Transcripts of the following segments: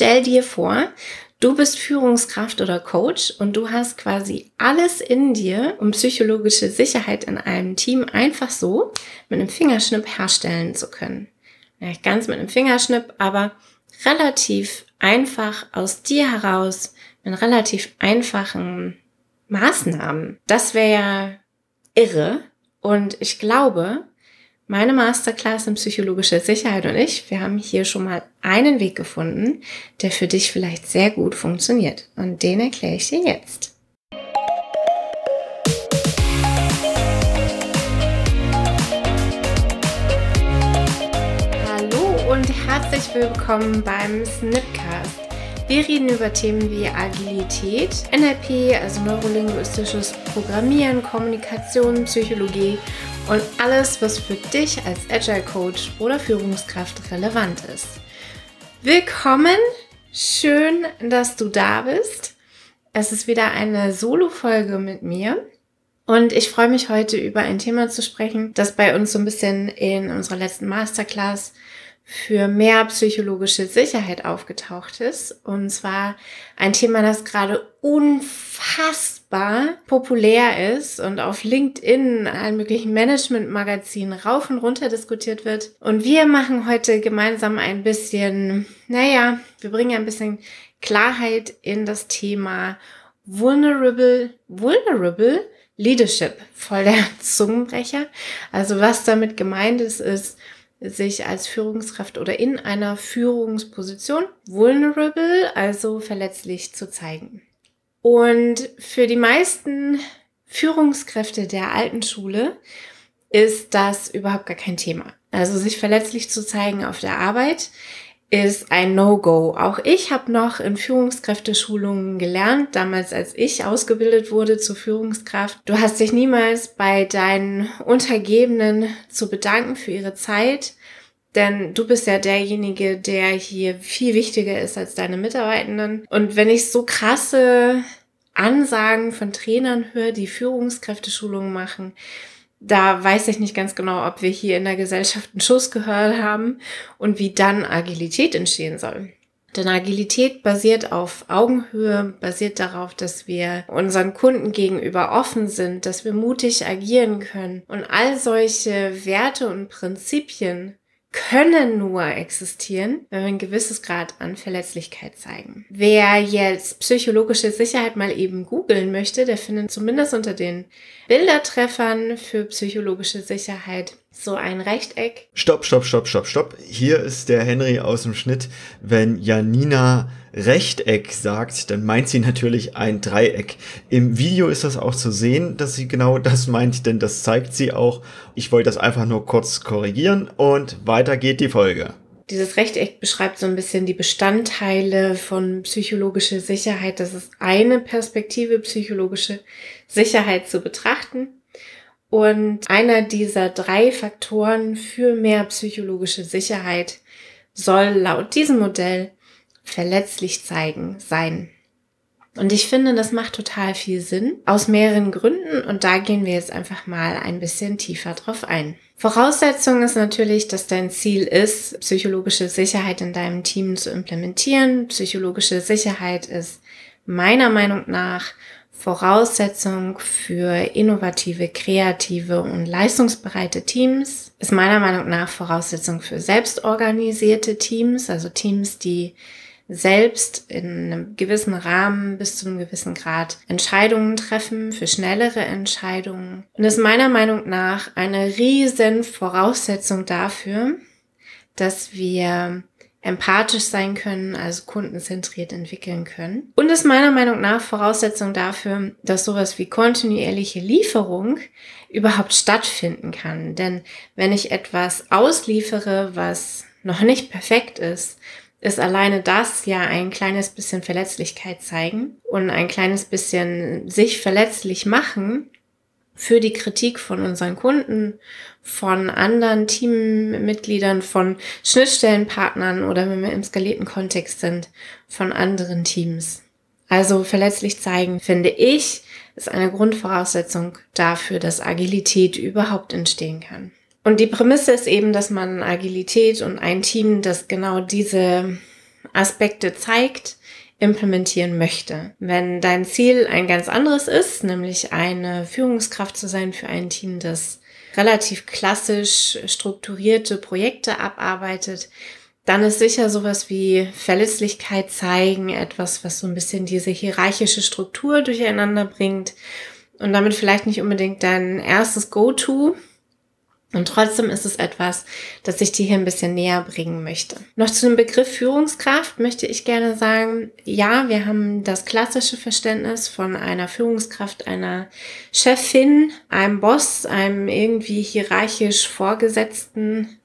Stell dir vor, du bist Führungskraft oder Coach und du hast quasi alles in dir, um psychologische Sicherheit in einem Team einfach so mit einem Fingerschnipp herstellen zu können. Nicht ganz mit einem Fingerschnipp, aber relativ einfach aus dir heraus, mit relativ einfachen Maßnahmen. Das wäre ja irre. Und ich glaube, meine Masterclass in psychologischer Sicherheit und ich, wir haben hier schon mal einen Weg gefunden, der für dich vielleicht sehr gut funktioniert. Und den erkläre ich dir jetzt. Hallo und herzlich willkommen beim Snipcast. Wir reden über Themen wie Agilität, NLP, also neurolinguistisches Programmieren, Kommunikation, Psychologie und alles, was für dich als Agile Coach oder Führungskraft relevant ist. Willkommen, schön, dass du da bist. Es ist wieder eine Solo-Folge mit mir. Und ich freue mich heute über ein Thema zu sprechen, das bei uns so ein bisschen in unserer letzten Masterclass für mehr psychologische Sicherheit aufgetaucht ist. Und zwar ein Thema, das gerade unfassbar populär ist und auf LinkedIn, allen möglichen Management-Magazinen rauf und runter diskutiert wird. Und wir machen heute gemeinsam ein bisschen, naja, wir bringen ein bisschen Klarheit in das Thema Vulnerable, Vulnerable Leadership. Voll der Zungenbrecher. Also was damit gemeint ist, ist, sich als Führungskraft oder in einer Führungsposition vulnerable, also verletzlich zu zeigen. Und für die meisten Führungskräfte der alten Schule ist das überhaupt gar kein Thema. Also sich verletzlich zu zeigen auf der Arbeit ist ein No-Go. Auch ich habe noch in Führungskräfteschulungen gelernt, damals als ich ausgebildet wurde zur Führungskraft. Du hast dich niemals bei deinen Untergebenen zu bedanken für ihre Zeit, denn du bist ja derjenige, der hier viel wichtiger ist als deine Mitarbeitenden. Und wenn ich so krasse Ansagen von Trainern höre, die Führungskräfteschulungen machen, da weiß ich nicht ganz genau, ob wir hier in der Gesellschaft einen Schuss gehört haben und wie dann Agilität entstehen soll. Denn Agilität basiert auf Augenhöhe, basiert darauf, dass wir unseren Kunden gegenüber offen sind, dass wir mutig agieren können. Und all solche Werte und Prinzipien können nur existieren, wenn wir ein gewisses Grad an Verletzlichkeit zeigen. Wer jetzt psychologische Sicherheit mal eben googeln möchte, der findet zumindest unter den Bildertreffern für psychologische Sicherheit so ein Rechteck. Stopp, stopp, stopp, stopp, stopp. Hier ist der Henry aus dem Schnitt. Wenn Janina Rechteck sagt, dann meint sie natürlich ein Dreieck. Im Video ist das auch zu sehen, dass sie genau das meint, denn das zeigt sie auch. Ich wollte das einfach nur kurz korrigieren und weiter geht die Folge. Dieses Rechteck beschreibt so ein bisschen die Bestandteile von psychologischer Sicherheit. Das ist eine Perspektive, psychologische Sicherheit zu betrachten. Und einer dieser drei Faktoren für mehr psychologische Sicherheit soll laut diesem Modell verletzlich zeigen sein. Und ich finde, das macht total viel Sinn aus mehreren Gründen und da gehen wir jetzt einfach mal ein bisschen tiefer drauf ein. Voraussetzung ist natürlich, dass dein Ziel ist, psychologische Sicherheit in deinem Team zu implementieren. Psychologische Sicherheit ist meiner Meinung nach Voraussetzung für innovative, kreative und leistungsbereite Teams, ist meiner Meinung nach Voraussetzung für selbstorganisierte Teams, also Teams, die selbst in einem gewissen Rahmen bis zu einem gewissen Grad Entscheidungen treffen, für schnellere Entscheidungen. Und ist meiner Meinung nach eine riesen Voraussetzung dafür, dass wir empathisch sein können, also kundenzentriert entwickeln können. Und ist meiner Meinung nach Voraussetzung dafür, dass sowas wie kontinuierliche Lieferung überhaupt stattfinden kann. Denn wenn ich etwas ausliefere, was noch nicht perfekt ist, ist alleine das ja ein kleines bisschen Verletzlichkeit zeigen und ein kleines bisschen sich verletzlich machen für die Kritik von unseren Kunden, von anderen Teammitgliedern, von Schnittstellenpartnern oder wenn wir im skalierten Kontext sind, von anderen Teams. Also verletzlich zeigen, finde ich, ist eine Grundvoraussetzung dafür, dass Agilität überhaupt entstehen kann. Und die Prämisse ist eben, dass man Agilität und ein Team, das genau diese Aspekte zeigt, implementieren möchte. Wenn dein Ziel ein ganz anderes ist, nämlich eine Führungskraft zu sein für ein Team, das relativ klassisch strukturierte Projekte abarbeitet, dann ist sicher sowas wie Verlässlichkeit zeigen etwas, was so ein bisschen diese hierarchische Struktur durcheinander bringt und damit vielleicht nicht unbedingt dein erstes Go-To, und trotzdem ist es etwas, das ich dir hier ein bisschen näher bringen möchte. Noch zu dem Begriff Führungskraft möchte ich gerne sagen, ja, wir haben das klassische Verständnis von einer Führungskraft, einer Chefin, einem Boss, einem irgendwie hierarchisch Vorgesetzten,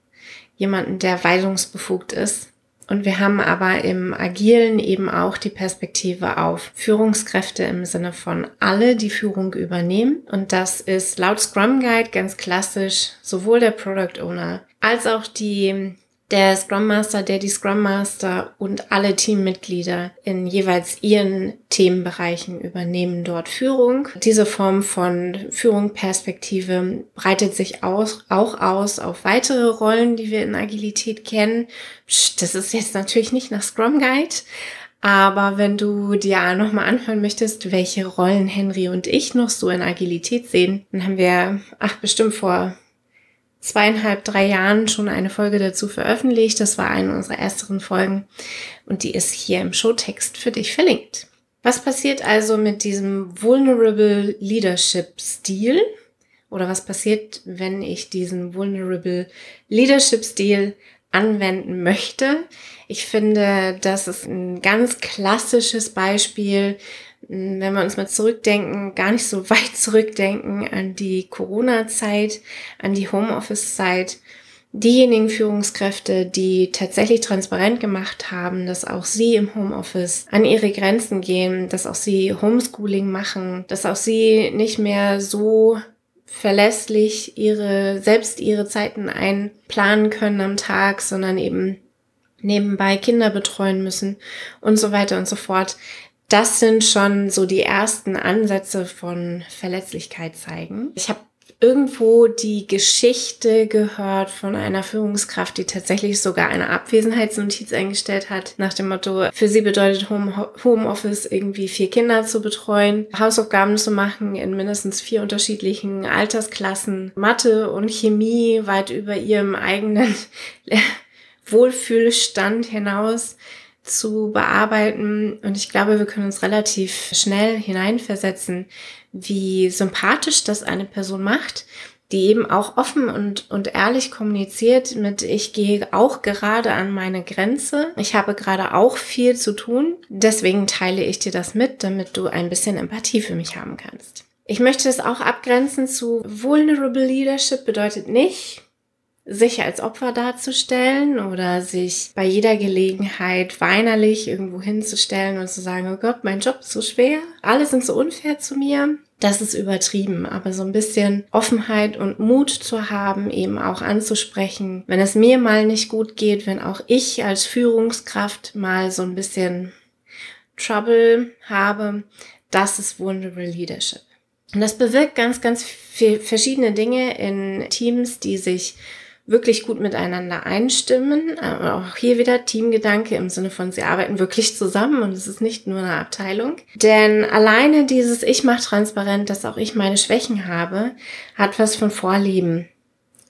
jemanden, der weisungsbefugt ist. Und wir haben aber im Agilen eben auch die Perspektive auf Führungskräfte im Sinne von alle, die Führung übernehmen. Und das ist laut Scrum Guide ganz klassisch sowohl der Product Owner als auch die der Scrum Master, der die Scrum Master und alle Teammitglieder in jeweils ihren Themenbereichen übernehmen dort Führung. Diese Form von Führung breitet sich aus, auch aus auf weitere Rollen, die wir in Agilität kennen. Das ist jetzt natürlich nicht nach Scrum Guide, aber wenn du dir nochmal anhören möchtest, welche Rollen Henry und ich noch so in Agilität sehen, dann haben wir, ach, bestimmt vor zweieinhalb, drei Jahren schon eine Folge dazu veröffentlicht. Das war eine unserer ersten Folgen und die ist hier im Showtext für dich verlinkt. Was passiert also mit diesem Vulnerable Leadership Stil? Oder was passiert, wenn ich diesen Vulnerable Leadership Stil anwenden möchte? Ich finde, das ist ein ganz klassisches Beispiel wenn wir uns mal zurückdenken, gar nicht so weit zurückdenken an die Corona-Zeit, an die Homeoffice-Zeit, diejenigen Führungskräfte, die tatsächlich transparent gemacht haben, dass auch sie im Homeoffice an ihre Grenzen gehen, dass auch sie Homeschooling machen, dass auch sie nicht mehr so verlässlich ihre, selbst ihre Zeiten einplanen können am Tag, sondern eben nebenbei Kinder betreuen müssen und so weiter und so fort das sind schon so die ersten Ansätze von Verletzlichkeit zeigen. Ich habe irgendwo die Geschichte gehört von einer Führungskraft, die tatsächlich sogar eine Abwesenheitsnotiz eingestellt hat, nach dem Motto, für sie bedeutet Home, Homeoffice irgendwie vier Kinder zu betreuen, Hausaufgaben zu machen in mindestens vier unterschiedlichen Altersklassen, Mathe und Chemie weit über ihrem eigenen Wohlfühlstand hinaus zu bearbeiten. Und ich glaube, wir können uns relativ schnell hineinversetzen, wie sympathisch das eine Person macht, die eben auch offen und, und ehrlich kommuniziert mit, ich gehe auch gerade an meine Grenze. Ich habe gerade auch viel zu tun. Deswegen teile ich dir das mit, damit du ein bisschen Empathie für mich haben kannst. Ich möchte es auch abgrenzen zu Vulnerable Leadership bedeutet nicht, sich als Opfer darzustellen oder sich bei jeder Gelegenheit weinerlich irgendwo hinzustellen und zu sagen, oh Gott, mein Job ist so schwer, alle sind so unfair zu mir. Das ist übertrieben, aber so ein bisschen Offenheit und Mut zu haben, eben auch anzusprechen, wenn es mir mal nicht gut geht, wenn auch ich als Führungskraft mal so ein bisschen Trouble habe, das ist Vulnerable Leadership. Und das bewirkt ganz, ganz verschiedene Dinge in Teams, die sich wirklich gut miteinander einstimmen. Aber auch hier wieder Teamgedanke im Sinne von, sie arbeiten wirklich zusammen und es ist nicht nur eine Abteilung. Denn alleine dieses Ich mache transparent, dass auch ich meine Schwächen habe, hat was von Vorlieben.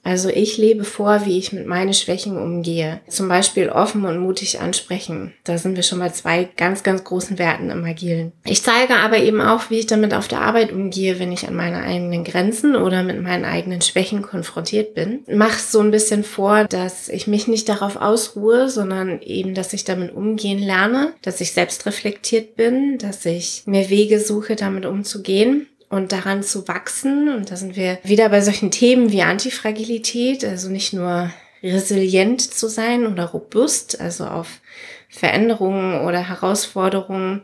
Also ich lebe vor, wie ich mit meinen Schwächen umgehe. Zum Beispiel offen und mutig ansprechen. Da sind wir schon bei zwei ganz, ganz großen Werten im Agilen. Ich zeige aber eben auch, wie ich damit auf der Arbeit umgehe, wenn ich an meine eigenen Grenzen oder mit meinen eigenen Schwächen konfrontiert bin. Mach so ein bisschen vor, dass ich mich nicht darauf ausruhe, sondern eben, dass ich damit umgehen lerne, dass ich selbst reflektiert bin, dass ich mir Wege suche, damit umzugehen und daran zu wachsen. Und da sind wir wieder bei solchen Themen wie Antifragilität, also nicht nur resilient zu sein oder robust, also auf Veränderungen oder Herausforderungen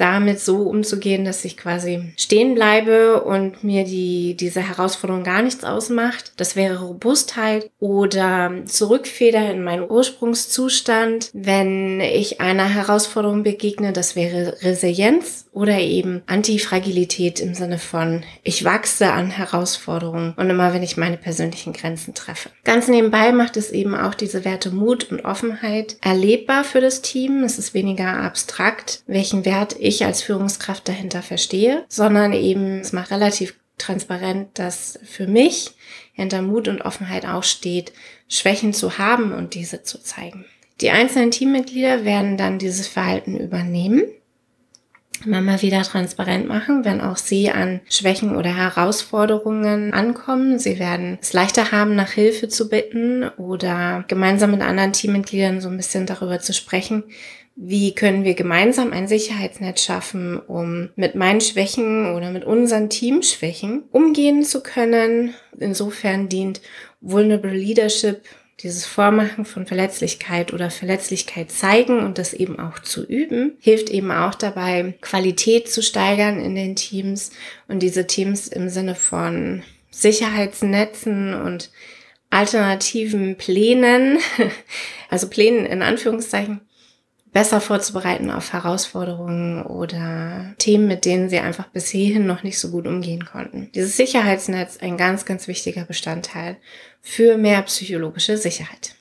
damit so umzugehen, dass ich quasi stehen bleibe und mir die, diese Herausforderung gar nichts ausmacht. Das wäre Robustheit oder Zurückfeder in meinen Ursprungszustand. Wenn ich einer Herausforderung begegne, das wäre Resilienz oder eben Antifragilität im Sinne von ich wachse an Herausforderungen und immer wenn ich meine persönlichen Grenzen treffe. Ganz nebenbei macht es eben auch diese Werte Mut und Offenheit erlebbar für das Team. Es ist weniger abstrakt, welchen Wert ich als Führungskraft dahinter verstehe, sondern eben es macht relativ transparent, dass für mich hinter Mut und Offenheit auch steht, Schwächen zu haben und diese zu zeigen. Die einzelnen Teammitglieder werden dann dieses Verhalten übernehmen mal wieder transparent machen, wenn auch sie an Schwächen oder Herausforderungen ankommen. Sie werden es leichter haben, nach Hilfe zu bitten oder gemeinsam mit anderen Teammitgliedern so ein bisschen darüber zu sprechen, wie können wir gemeinsam ein Sicherheitsnetz schaffen, um mit meinen Schwächen oder mit unseren Teamschwächen umgehen zu können. Insofern dient Vulnerable Leadership dieses Vormachen von Verletzlichkeit oder Verletzlichkeit zeigen und das eben auch zu üben, hilft eben auch dabei, Qualität zu steigern in den Teams und diese Teams im Sinne von Sicherheitsnetzen und alternativen Plänen, also Plänen in Anführungszeichen, besser vorzubereiten auf Herausforderungen oder Themen, mit denen sie einfach bis hierhin noch nicht so gut umgehen konnten. Dieses Sicherheitsnetz ein ganz, ganz wichtiger Bestandteil für mehr psychologische Sicherheit.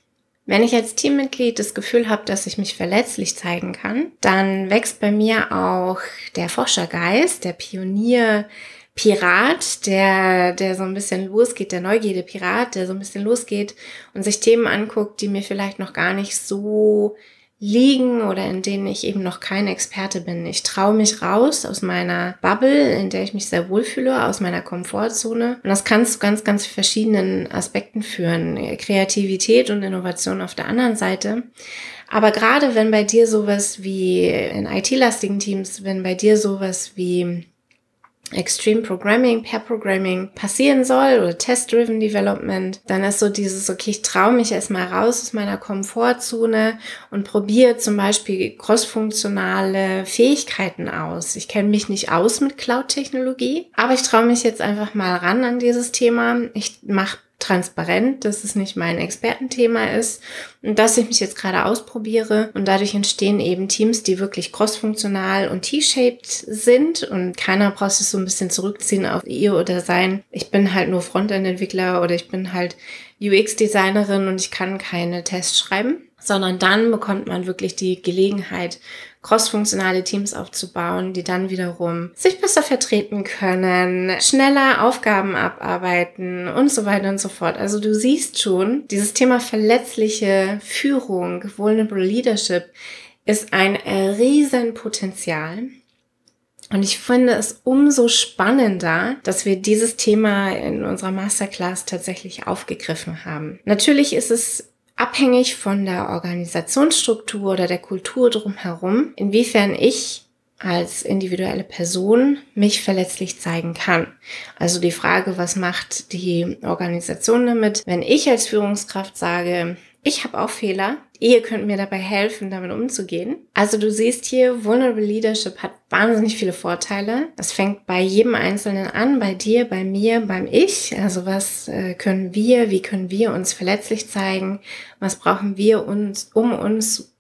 Wenn ich als Teammitglied das Gefühl habe, dass ich mich verletzlich zeigen kann, dann wächst bei mir auch der Forschergeist, der Pionier, Pirat, der, der so ein bisschen losgeht, der Neugierde Pirat, der so ein bisschen losgeht und sich Themen anguckt, die mir vielleicht noch gar nicht so liegen oder in denen ich eben noch kein Experte bin. Ich traue mich raus aus meiner Bubble, in der ich mich sehr wohlfühle, aus meiner Komfortzone. Und das kann zu ganz, ganz verschiedenen Aspekten führen. Kreativität und Innovation auf der anderen Seite. Aber gerade wenn bei dir sowas wie in IT-lastigen Teams, wenn bei dir sowas wie Extreme Programming, Pair Programming passieren soll oder Test-Driven Development, dann ist so dieses, okay, ich traue mich erstmal raus aus meiner Komfortzone und probiere zum Beispiel crossfunktionale Fähigkeiten aus. Ich kenne mich nicht aus mit Cloud-Technologie, aber ich traue mich jetzt einfach mal ran an dieses Thema. Ich mache transparent, dass es nicht mein Expertenthema ist und dass ich mich jetzt gerade ausprobiere. Und dadurch entstehen eben Teams, die wirklich crossfunktional und T-shaped sind. Und keiner braucht sich so ein bisschen zurückziehen auf ihr oder sein, ich bin halt nur Frontend-Entwickler oder ich bin halt UX-Designerin und ich kann keine Tests schreiben, sondern dann bekommt man wirklich die Gelegenheit, crossfunktionale Teams aufzubauen, die dann wiederum sich besser vertreten können, schneller Aufgaben abarbeiten und so weiter und so fort. Also du siehst schon, dieses Thema verletzliche Führung, Vulnerable Leadership ist ein Riesenpotenzial. Und ich finde es umso spannender, dass wir dieses Thema in unserer Masterclass tatsächlich aufgegriffen haben. Natürlich ist es abhängig von der Organisationsstruktur oder der Kultur drumherum, inwiefern ich als individuelle Person mich verletzlich zeigen kann. Also die Frage, was macht die Organisation damit, wenn ich als Führungskraft sage, ich habe auch Fehler. Ihr könnt mir dabei helfen, damit umzugehen. Also du siehst hier, Vulnerable Leadership hat wahnsinnig viele Vorteile. Das fängt bei jedem Einzelnen an, bei dir, bei mir, beim Ich. Also was äh, können wir, wie können wir uns verletzlich zeigen? Was brauchen wir uns, um uns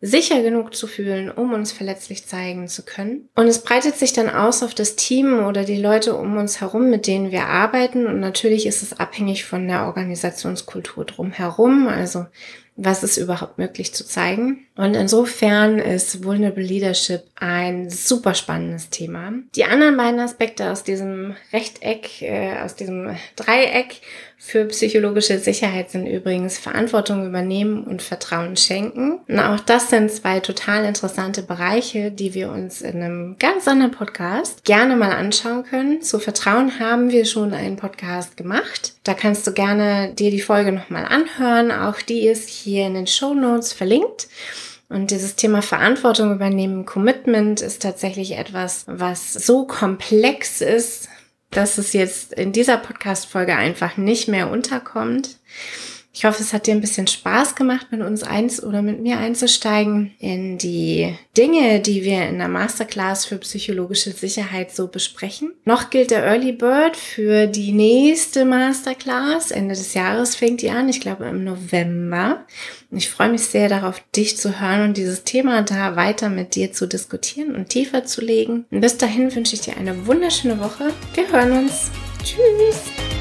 sicher genug zu fühlen, um uns verletzlich zeigen zu können. Und es breitet sich dann aus auf das Team oder die Leute um uns herum, mit denen wir arbeiten. Und natürlich ist es abhängig von der Organisationskultur drumherum. Also was ist überhaupt möglich zu zeigen. Und insofern ist Vulnerable Leadership ein super spannendes Thema. Die anderen beiden Aspekte aus diesem Rechteck, äh, aus diesem Dreieck für psychologische Sicherheit sind übrigens Verantwortung übernehmen und Vertrauen schenken. Und auch das sind zwei total interessante Bereiche, die wir uns in einem ganz anderen Podcast gerne mal anschauen können. Zu Vertrauen haben wir schon einen Podcast gemacht. Da kannst du gerne dir die Folge nochmal anhören. Auch die ist hier in den Show Notes verlinkt. Und dieses Thema Verantwortung übernehmen, Commitment ist tatsächlich etwas, was so komplex ist, dass es jetzt in dieser Podcast-Folge einfach nicht mehr unterkommt. Ich hoffe, es hat dir ein bisschen Spaß gemacht, mit uns eins oder mit mir einzusteigen in die Dinge, die wir in der Masterclass für psychologische Sicherheit so besprechen. Noch gilt der Early Bird für die nächste Masterclass. Ende des Jahres fängt die an, ich glaube im November. Ich freue mich sehr darauf, dich zu hören und dieses Thema da weiter mit dir zu diskutieren und tiefer zu legen. Und bis dahin wünsche ich dir eine wunderschöne Woche. Wir hören uns. Tschüss.